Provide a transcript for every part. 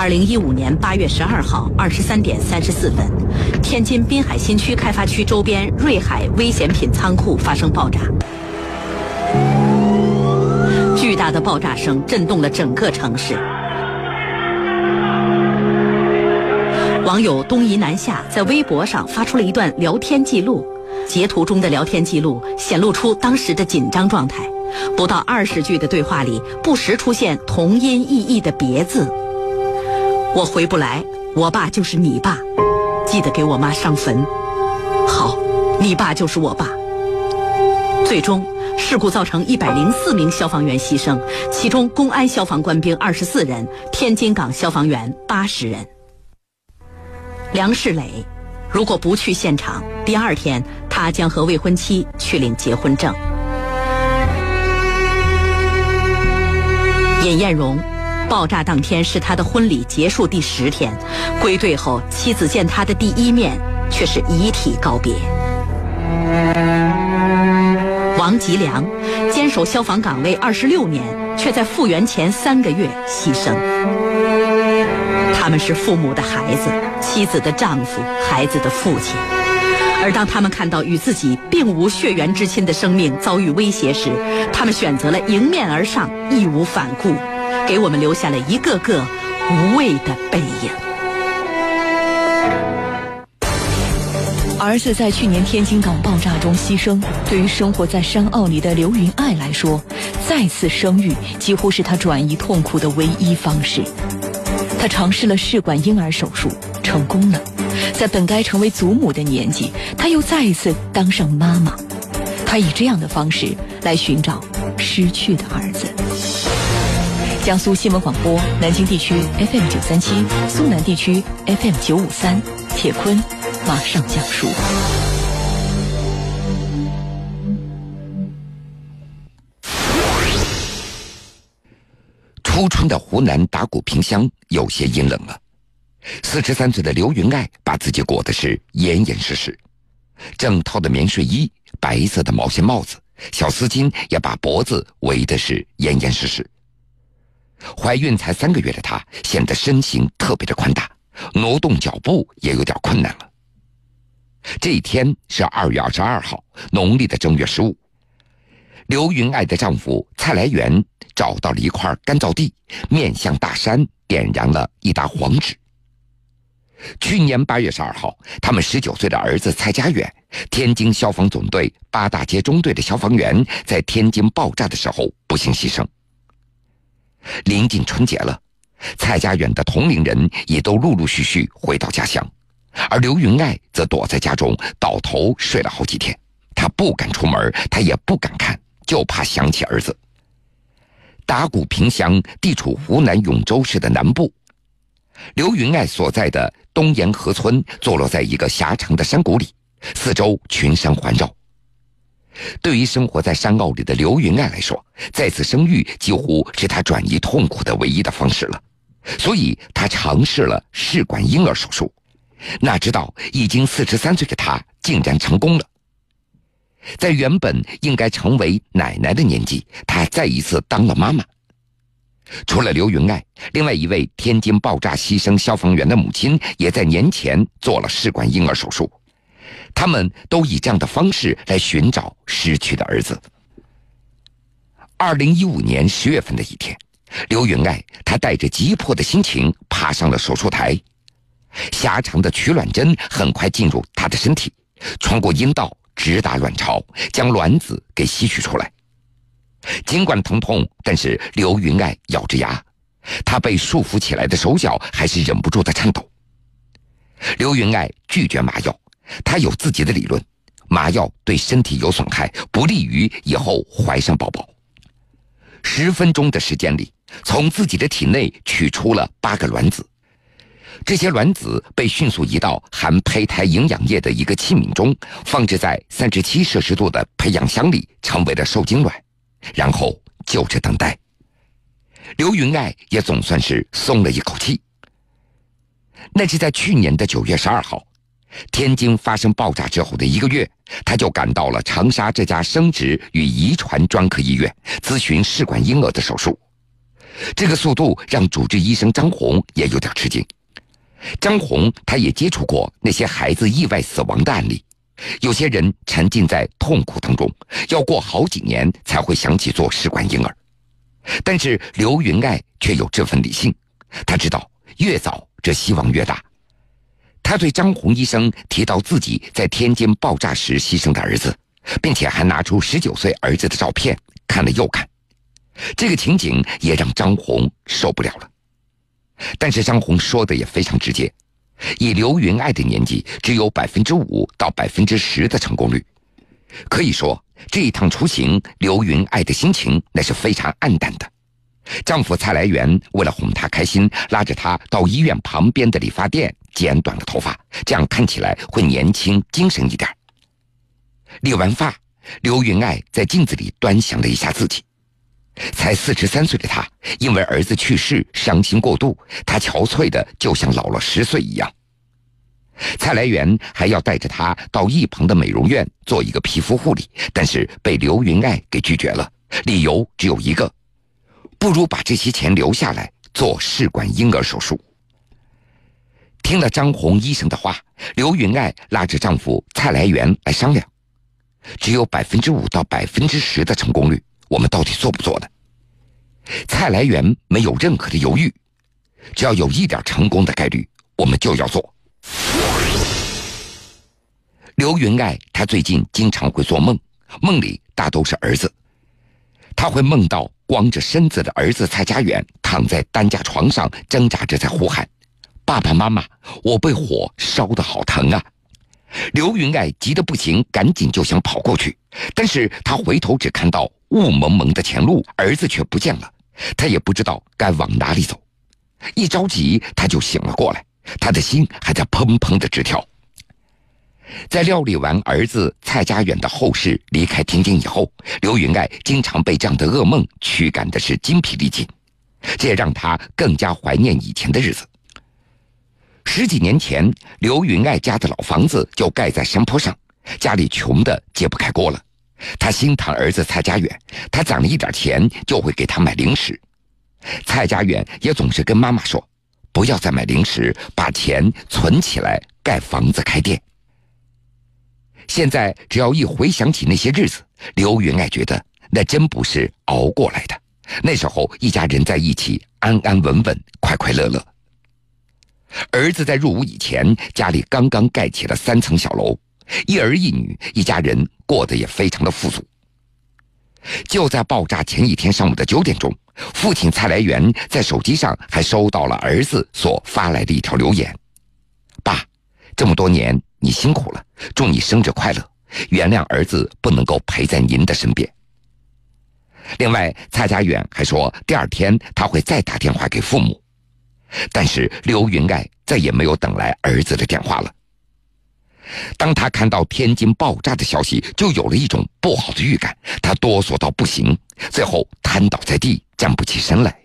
二零一五年八月十二号二十三点三十四分，天津滨海新区开发区周边瑞海危险品仓库发生爆炸，巨大的爆炸声震动了整个城市。网友东移南下在微博上发出了一段聊天记录，截图中的聊天记录显露出当时的紧张状态。不到二十句的对话里，不时出现同音异义的别字。我回不来，我爸就是你爸，记得给我妈上坟。好，你爸就是我爸。最终，事故造成一百零四名消防员牺牲，其中公安消防官兵二十四人，天津港消防员八十人。梁世磊，如果不去现场，第二天他将和未婚妻去领结婚证。尹艳荣，爆炸当天是他的婚礼结束第十天，归队后妻子见他的第一面却是遗体告别。王吉良，坚守消防岗位二十六年，却在复员前三个月牺牲。他们是父母的孩子，妻子的丈夫，孩子的父亲。而当他们看到与自己并无血缘之亲的生命遭遇威胁时，他们选择了迎面而上，义无反顾，给我们留下了一个个无畏的背影。儿子在去年天津港爆炸中牺牲，对于生活在山坳里的刘云爱来说，再次生育几乎是她转移痛苦的唯一方式。她尝试了试管婴儿手术，成功了。在本该成为祖母的年纪，她又再一次当上妈妈。她以这样的方式来寻找失去的儿子。江苏新闻广播南京地区 FM 九三七，苏南地区 FM 九五三。铁坤马上讲述。初春的湖南打鼓坪乡有些阴冷了。四十三岁的刘云爱把自己裹的是严严实实，整套的棉睡衣、白色的毛线帽子、小丝巾也把脖子围的是严严实实。怀孕才三个月的她显得身形特别的宽大，挪动脚步也有点困难了。这一天是二月二十二号，农历的正月十五。刘云爱的丈夫蔡来元找到了一块干燥地，面向大山，点燃了一沓黄纸。去年八月十二号，他们十九岁的儿子蔡家远，天津消防总队八大街中队的消防员，在天津爆炸的时候不幸牺牲。临近春节了，蔡家远的同龄人也都陆陆续续回到家乡，而刘云爱则躲在家中倒头睡了好几天。他不敢出门，他也不敢看，就怕想起儿子。打鼓坪乡地处湖南永州市的南部。刘云爱所在的东沿河村坐落在一个狭长的山谷里，四周群山环绕。对于生活在山坳里的刘云爱来说，再次生育几乎是她转移痛苦的唯一的方式了，所以她尝试了试管婴儿手术。哪知道已经四十三岁的她竟然成功了。在原本应该成为奶奶的年纪，她再一次当了妈妈。除了刘云爱，另外一位天津爆炸牺牲消防员的母亲也在年前做了试管婴儿手术。他们都以这样的方式来寻找失去的儿子。二零一五年十月份的一天，刘云爱她带着急迫的心情爬上了手术台，狭长的取卵针很快进入她的身体，穿过阴道直达卵巢，将卵子给吸取出来。尽管疼痛，但是刘云爱咬着牙，她被束缚起来的手脚还是忍不住的颤抖。刘云爱拒绝麻药，他有自己的理论：麻药对身体有损害，不利于以后怀上宝宝。十分钟的时间里，从自己的体内取出了八个卵子，这些卵子被迅速移到含胚胎营养液的一个器皿中，放置在三十七摄氏度的培养箱里，成为了受精卵。然后就着等待，刘云爱也总算是松了一口气。那是在去年的九月十二号，天津发生爆炸之后的一个月，他就赶到了长沙这家生殖与遗传专科医院咨询试管婴儿的手术。这个速度让主治医生张红也有点吃惊。张红他也接触过那些孩子意外死亡的案例，有些人沉浸在痛苦当中，要过好几年才会想起做试管婴儿。但是刘云爱却有这份理性，他知道越早这希望越大。他对张红医生提到自己在天津爆炸时牺牲的儿子，并且还拿出十九岁儿子的照片看了又看，这个情景也让张红受不了了。但是张红说的也非常直接，以刘云爱的年纪，只有百分之五到百分之十的成功率，可以说这一趟出行，刘云爱的心情那是非常暗淡的。丈夫蔡来元为了哄她开心，拉着她到医院旁边的理发店剪短了头发，这样看起来会年轻精神一点。理完发，刘云爱在镜子里端详了一下自己。才四十三岁的她，因为儿子去世伤心过度，她憔悴的就像老了十岁一样。蔡来元还要带着她到一旁的美容院做一个皮肤护理，但是被刘云爱给拒绝了，理由只有一个：不如把这些钱留下来做试管婴儿手术。听了张红医生的话，刘云爱拉着丈夫蔡来元来商量，只有百分之五到百分之十的成功率。我们到底做不做呢？蔡来元没有任何的犹豫，只要有一点成功的概率，我们就要做。刘云爱，她最近经常会做梦，梦里大都是儿子。他会梦到光着身子的儿子蔡家远躺在担架床上，挣扎着在呼喊：“爸爸妈妈，我被火烧的好疼啊！”刘云爱急得不行，赶紧就想跑过去，但是他回头只看到。雾蒙蒙的前路，儿子却不见了，他也不知道该往哪里走。一着急，他就醒了过来，他的心还在砰砰的直跳。在料理完儿子蔡家远的后事，离开天津以后，刘云爱经常被这样的噩梦驱赶的是筋疲力尽，这也让他更加怀念以前的日子。十几年前，刘云爱家的老房子就盖在山坡上，家里穷的揭不开锅了。他心疼儿子蔡家远，他攒了一点钱就会给他买零食。蔡家远也总是跟妈妈说：“不要再买零食，把钱存起来盖房子开店。”现在只要一回想起那些日子，刘云爱觉得那真不是熬过来的。那时候一家人在一起，安安稳稳，快快乐乐。儿子在入伍以前，家里刚刚盖起了三层小楼。一儿一女，一家人过得也非常的富足。就在爆炸前一天上午的九点钟，父亲蔡来元在手机上还收到了儿子所发来的一条留言：“爸，这么多年你辛苦了，祝你生日快乐，原谅儿子不能够陪在您的身边。”另外，蔡家远还说第二天他会再打电话给父母，但是刘云爱再也没有等来儿子的电话了。当他看到天津爆炸的消息，就有了一种不好的预感。他哆嗦到不行，最后瘫倒在地，站不起身来。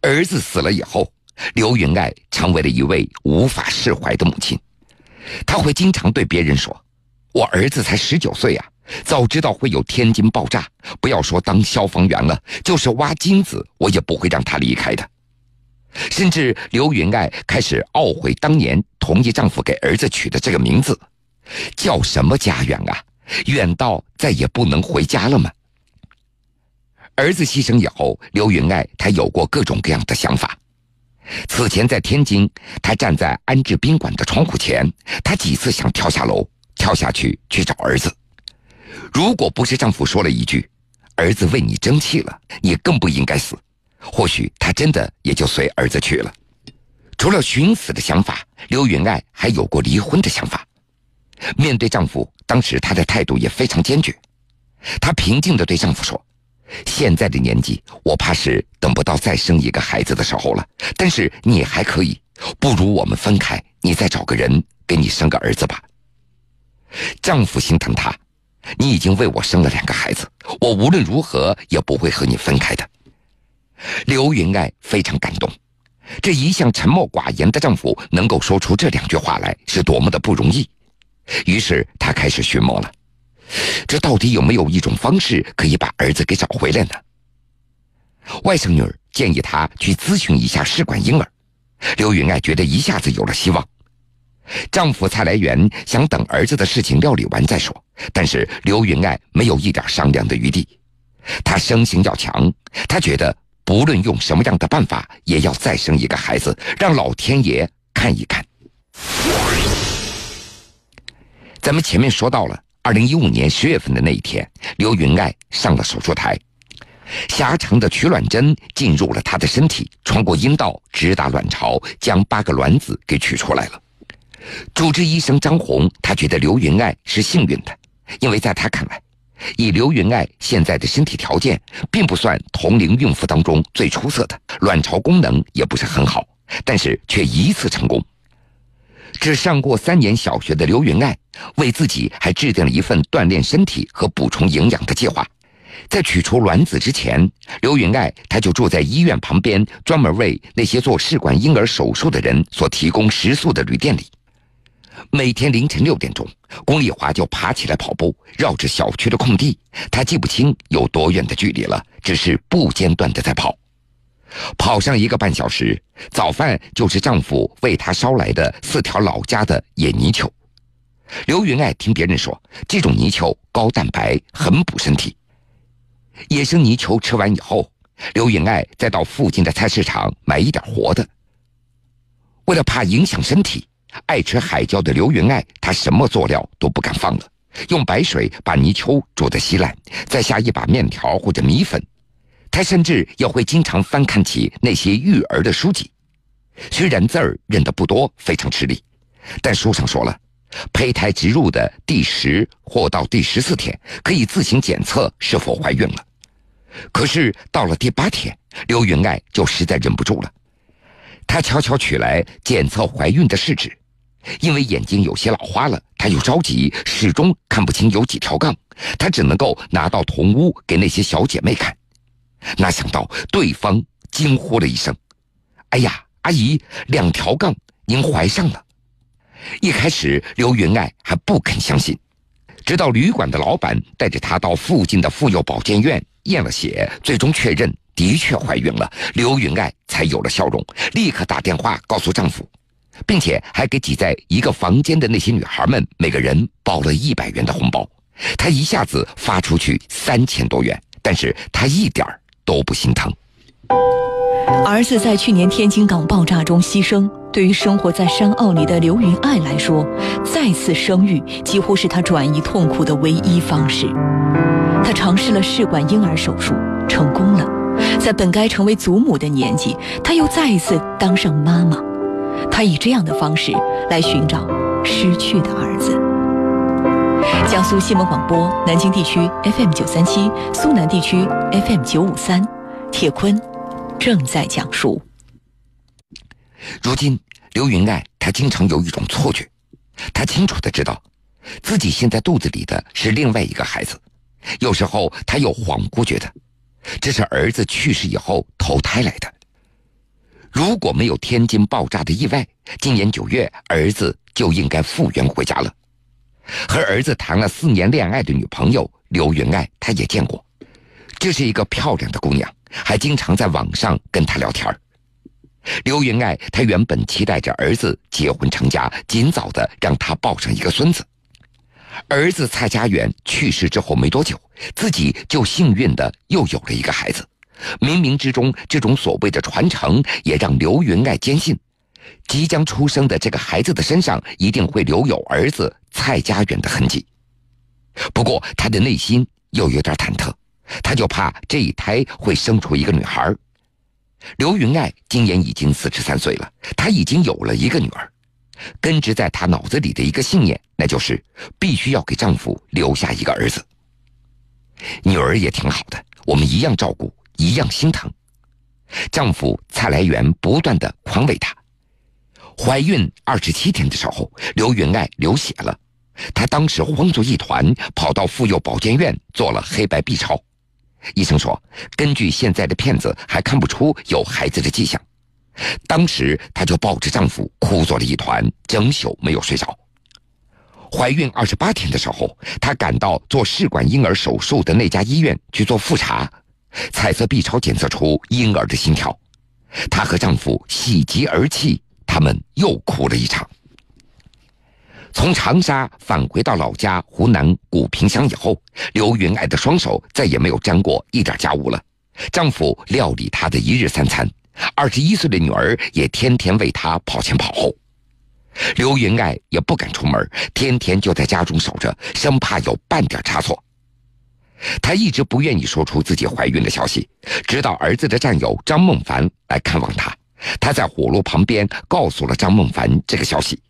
儿子死了以后，刘云爱成为了一位无法释怀的母亲。他会经常对别人说：“我儿子才十九岁啊，早知道会有天津爆炸，不要说当消防员了，就是挖金子，我也不会让他离开的。”甚至刘云爱开始懊悔当年同意丈夫给儿子取的这个名字，叫什么家远啊？远到再也不能回家了吗？儿子牺牲以后，刘云爱她有过各种各样的想法。此前在天津，她站在安置宾馆的窗户前，她几次想跳下楼，跳下去去找儿子。如果不是丈夫说了一句：“儿子为你争气了，你更不应该死。”或许她真的也就随儿子去了。除了寻死的想法，刘云爱还有过离婚的想法。面对丈夫，当时她的态度也非常坚决。她平静地对丈夫说：“现在的年纪，我怕是等不到再生一个孩子的时候了。但是你还可以，不如我们分开，你再找个人给你生个儿子吧。”丈夫心疼她：“你已经为我生了两个孩子，我无论如何也不会和你分开的。”刘云爱非常感动，这一向沉默寡言的丈夫能够说出这两句话来，是多么的不容易。于是她开始寻摸了，这到底有没有一种方式可以把儿子给找回来呢？外甥女儿建议她去咨询一下试管婴儿。刘云爱觉得一下子有了希望。丈夫蔡来元想等儿子的事情料理完再说，但是刘云爱没有一点商量的余地。她生性要强，她觉得不论用什么样的办法，也要再生一个孩子，让老天爷看一看。咱们前面说到了，二零一五年十月份的那一天，刘云爱上了手术台，狭长的取卵针进入了她的身体，穿过阴道直达卵巢，将八个卵子给取出来了。主治医生张红，他觉得刘云爱是幸运的，因为在他看来，以刘云爱现在的身体条件，并不算同龄孕妇当中最出色的，卵巢功能也不是很好，但是却一次成功。只上过三年小学的刘云爱，为自己还制定了一份锻炼身体和补充营养的计划。在取出卵子之前，刘云爱他就住在医院旁边，专门为那些做试管婴儿手术的人所提供食宿的旅店里。每天凌晨六点钟，龚丽华就爬起来跑步，绕着小区的空地。她记不清有多远的距离了，只是不间断的在跑。跑上一个半小时，早饭就是丈夫为她捎来的四条老家的野泥鳅。刘云爱听别人说，这种泥鳅高蛋白，很补身体。野生泥鳅吃完以后，刘云爱再到附近的菜市场买一点活的。为了怕影响身体，爱吃海椒的刘云爱，她什么佐料都不敢放了，用白水把泥鳅煮得稀烂，再下一把面条或者米粉。他甚至也会经常翻看起那些育儿的书籍，虽然字儿认得不多，非常吃力，但书上说了，胚胎植入的第十或到第十四天可以自行检测是否怀孕了。可是到了第八天，刘云爱就实在忍不住了，她悄悄取来检测怀孕的试纸，因为眼睛有些老花了，她又着急，始终看不清有几条杠，她只能够拿到同屋给那些小姐妹看。哪想到对方惊呼了一声：“哎呀，阿姨，两条杠，您怀上了！”一开始刘云爱还不肯相信，直到旅馆的老板带着她到附近的妇幼保健院验了血，最终确认的确怀孕了，刘云爱才有了笑容，立刻打电话告诉丈夫，并且还给挤在一个房间的那些女孩们每个人包了一百元的红包。她一下子发出去三千多元，但是她一点儿。都不心疼。儿子在去年天津港爆炸中牺牲，对于生活在山坳里的刘云爱来说，再次生育几乎是她转移痛苦的唯一方式。她尝试了试管婴儿手术，成功了。在本该成为祖母的年纪，她又再一次当上妈妈。她以这样的方式来寻找失去的儿子。江苏新闻广播，南京地区 FM 九三七，苏南地区 FM 九五三，铁坤正在讲述。如今，刘云爱她经常有一种错觉，她清楚的知道，自己现在肚子里的是另外一个孩子。有时候，她又恍惚觉得，这是儿子去世以后投胎来的。如果没有天津爆炸的意外，今年九月，儿子就应该复原回家了。和儿子谈了四年恋爱的女朋友刘云爱，他也见过，这是一个漂亮的姑娘，还经常在网上跟他聊天刘云爱，她原本期待着儿子结婚成家，尽早的让他抱上一个孙子。儿子蔡家园去世之后没多久，自己就幸运的又有了一个孩子。冥冥之中，这种所谓的传承，也让刘云爱坚信。即将出生的这个孩子的身上一定会留有儿子蔡家园的痕迹，不过他的内心又有点忐忑，他就怕这一胎会生出一个女孩。刘云爱今年已经四十三岁了，她已经有了一个女儿，根植在她脑子里的一个信念，那就是必须要给丈夫留下一个儿子。女儿也挺好的，我们一样照顾，一样心疼。丈夫蔡来元不断的宽慰她。怀孕二十七天的时候，刘云爱流血了，她当时慌作一团，跑到妇幼保健院做了黑白 B 超。医生说，根据现在的片子，还看不出有孩子的迹象。当时她就抱着丈夫哭作了一团，整宿没有睡着。怀孕二十八天的时候，她赶到做试管婴儿手术的那家医院去做复查，彩色 B 超检测出婴儿的心跳。她和丈夫喜极而泣，他们又哭了一场。从长沙返回到老家湖南古平乡以后，刘云爱的双手再也没有沾过一点家务了。丈夫料理她的一日三餐，二十一岁的女儿也天天为她跑前跑后。刘云爱也不敢出门，天天就在家中守着，生怕有半点差错。她一直不愿意说出自己怀孕的消息，直到儿子的战友张梦凡来看望她，他在火炉旁边告诉了张梦凡这个消息。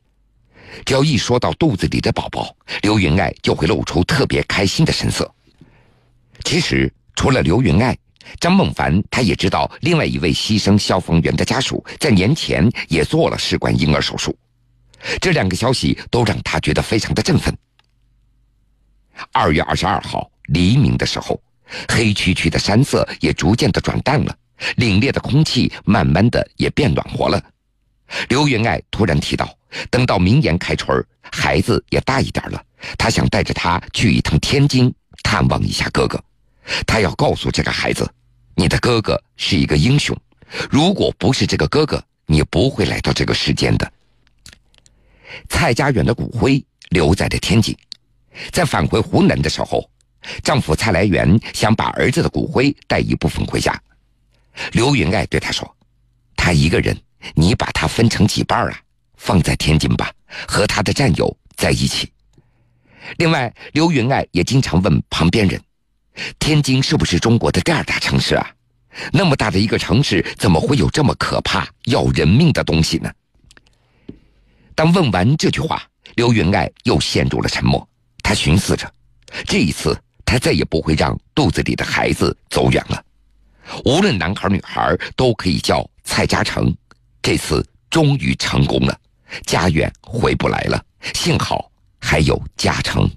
只要一说到肚子里的宝宝，刘云爱就会露出特别开心的神色。其实，除了刘云爱，张梦凡他也知道，另外一位牺牲消防员的家属在年前也做了试管婴儿手术。这两个消息都让他觉得非常的振奋。二月二十二号黎明的时候，黑黢黢的山色也逐渐的转淡了，凛冽的空气慢慢的也变暖和了。刘云爱突然提到，等到明年开春孩子也大一点了，她想带着他去一趟天津探望一下哥哥。她要告诉这个孩子，你的哥哥是一个英雄，如果不是这个哥哥，你不会来到这个世间的。蔡家园的骨灰留在了天津，在返回湖南的时候，丈夫蔡来元想把儿子的骨灰带一部分回家。刘云爱对他说：“他一个人。”你把他分成几半啊？放在天津吧，和他的战友在一起。另外，刘云爱也经常问旁边人：“天津是不是中国的第二大城市啊？那么大的一个城市，怎么会有这么可怕要人命的东西呢？”当问完这句话，刘云爱又陷入了沉默。他寻思着，这一次他再也不会让肚子里的孩子走远了。无论男孩女孩，都可以叫蔡嘉诚。这次终于成功了，家远回不来了。幸好还有嘉诚。